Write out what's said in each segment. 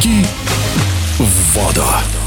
Прыжки в воду.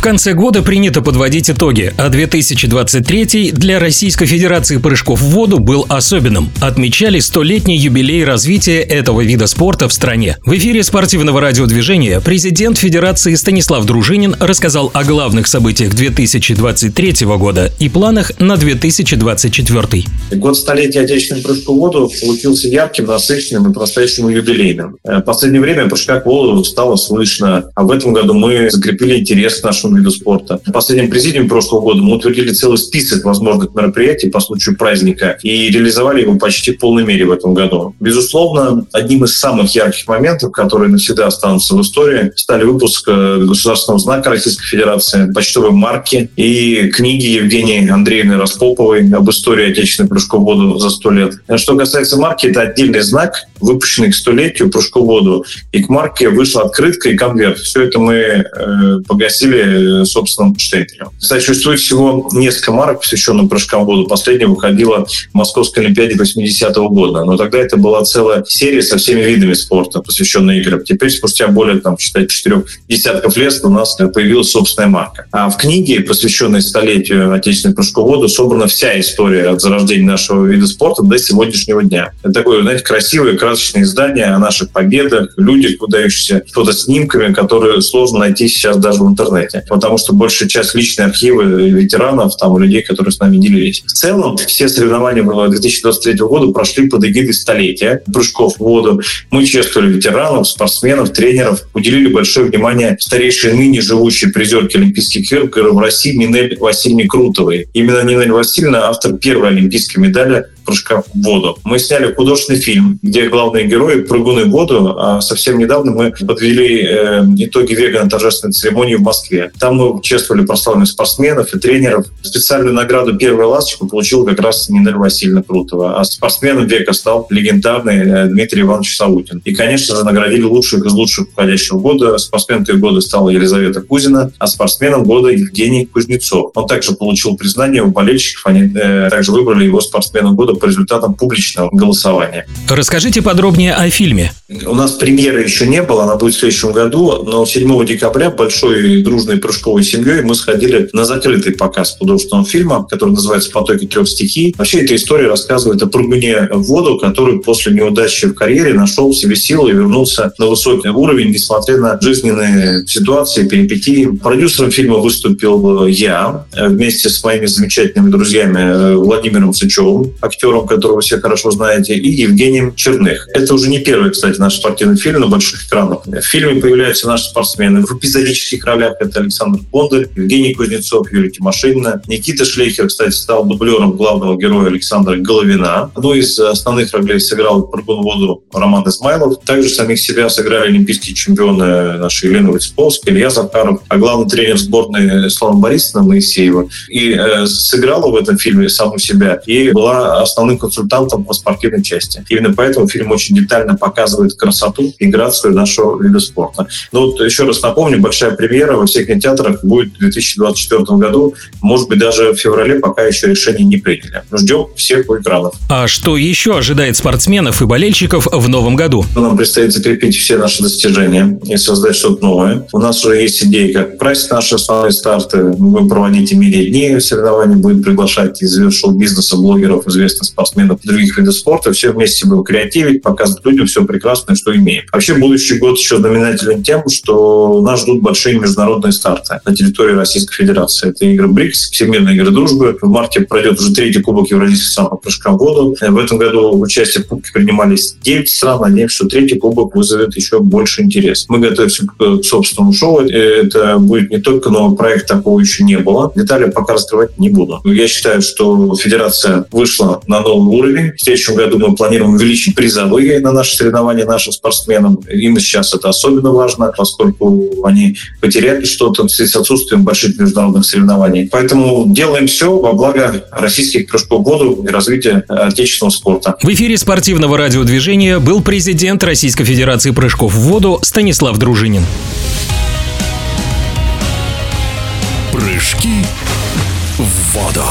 В конце года принято подводить итоги, а 2023 для Российской Федерации прыжков в воду был особенным. Отмечали столетний юбилей развития этого вида спорта в стране. В эфире спортивного радиодвижения президент Федерации Станислав Дружинин рассказал о главных событиях 2023 года и планах на 2024. Год столетия отечественных прыжков в воду получился ярким, насыщенным и по-настоящему юбилейным. Э, в последнее время прыжка в воду стало слышно, а в этом году мы закрепили интерес к нашему нашему виду спорта. В последнем президиуме прошлого года мы утвердили целый список возможных мероприятий по случаю праздника и реализовали его почти в полной мере в этом году. Безусловно, одним из самых ярких моментов, которые навсегда останутся в истории, стали выпуск э, государственного знака Российской Федерации, почтовой марки и книги Евгении Андреевны Распоповой об истории отечественной прыжков в воду за сто лет. Что касается марки, это отдельный знак, выпущенный к столетию прыжку в воду. И к марке вышла открытка и конверт. Все это мы э, погасили собственным штемпелем. Кстати, существует всего несколько марок, посвященных прыжкам в воду. Последняя выходила в Московской Олимпиаде 80-го года. Но тогда это была целая серия со всеми видами спорта, посвященная играм. Теперь, спустя более, там, считай, четырех десятков лет у нас появилась собственная марка. А в книге, посвященной столетию отечественной прыжку в воду, собрана вся история от зарождения нашего вида спорта до сегодняшнего дня. Это такое, знаете, красивое, красочное издание о наших победах, людях, выдающихся фотоснимками, которые сложно найти сейчас даже в интернете потому что большая часть личной архивы ветеранов, там, людей, которые с нами делились. В целом, все соревнования 2023 года прошли под эгидой столетия прыжков в воду. Мы чествовали ветеранов, спортсменов, тренеров, уделили большое внимание старейшей ныне живущей призерке Олимпийских игр в России Нинель Васильевне Крутовой. Именно Нинель Васильевна автор первой олимпийской медали прыжка в воду. Мы сняли художественный фильм, где главные герои прыгуны в воду, а совсем недавно мы подвели э, итоги вегана торжественной церемонии в Москве. Там мы чествовали прославленных спортсменов и тренеров. Специальную награду «Первая ласточка» получил как раз Нинель Васильевна Крутова. А спортсменом века стал легендарный э, Дмитрий Иванович Саутин. И, конечно же, наградили лучших из лучших уходящего года. Спортсменкой года стала Елизавета Кузина, а спортсменом года Евгений Кузнецов. Он также получил признание у болельщиков. Они э, также выбрали его спортсменом года по результатам публичного голосования. Расскажите подробнее о фильме. У нас премьеры еще не было, она будет в следующем году, но 7 декабря большой дружной прыжковой семьей мы сходили на закрытый показ художественного фильма, который называется «Потоки трех стихий». Вообще эта история рассказывает о прыгуне в воду, который после неудачи в карьере нашел в себе силы и вернулся на высокий уровень, несмотря на жизненные ситуации, перипетии. Продюсером фильма выступил я вместе с моими замечательными друзьями Владимиром Сычевым, актером актером, которого все хорошо знаете, и Евгением Черных. Это уже не первый, кстати, наш спортивный фильм на больших экранах. В фильме появляются наши спортсмены. В эпизодических ролях это Александр Бондарь, Евгений Кузнецов, Юлия Тимошинина. Никита Шлейхер, кстати, стал дублером главного героя Александра Головина. Одну из основных ролей сыграл прыгун воду Роман Измайлов. Также самих себя сыграли олимпийские чемпионы наши Елена Вицповская, Илья Захаров, а главный тренер сборной Слава Борисовна Моисеева. И э, сыграла в этом фильме саму себя и была основным консультантом по спортивной части. Именно поэтому фильм очень детально показывает красоту и грацию нашего вида спорта. Ну вот еще раз напомню, большая премьера во всех кинотеатрах будет в 2024 году, может быть, даже в феврале, пока еще решение не приняли. Ждем всех у экранов. А что еще ожидает спортсменов и болельщиков в новом году? Нам предстоит закрепить все наши достижения и создать что-то новое. У нас уже есть идеи, как прайс наши основные старты. Мы будем проводить медиа-дни соревнований, будем приглашать из шоу-бизнеса блогеров, известных спортсменов других видов спорта, все вместе будем креативить, показывать людям все прекрасное, что имеем. Вообще будущий год еще знаменателен тем, что нас ждут большие международные старты на территории Российской Федерации. Это игры БРИКС, Всемирные игры дружбы. В марте пройдет уже третий кубок Евразийских стран по прыжкам в воду. В этом году участие в кубке принимались 9 стран. Надеемся, что третий кубок вызовет еще больше интерес. Мы готовимся к собственному шоу. Это будет не только новый проект, такого еще не было. Детали пока раскрывать не буду. Я считаю, что Федерация вышла на новый уровень. В следующем году мы планируем увеличить призовые на наши соревнования нашим спортсменам. Им сейчас это особенно важно, поскольку они потеряли что-то в связи с отсутствием больших международных соревнований. Поэтому делаем все во благо российских прыжков в воду и развития отечественного спорта. В эфире спортивного радиодвижения был президент Российской Федерации прыжков в воду Станислав Дружинин. Прыжки в воду.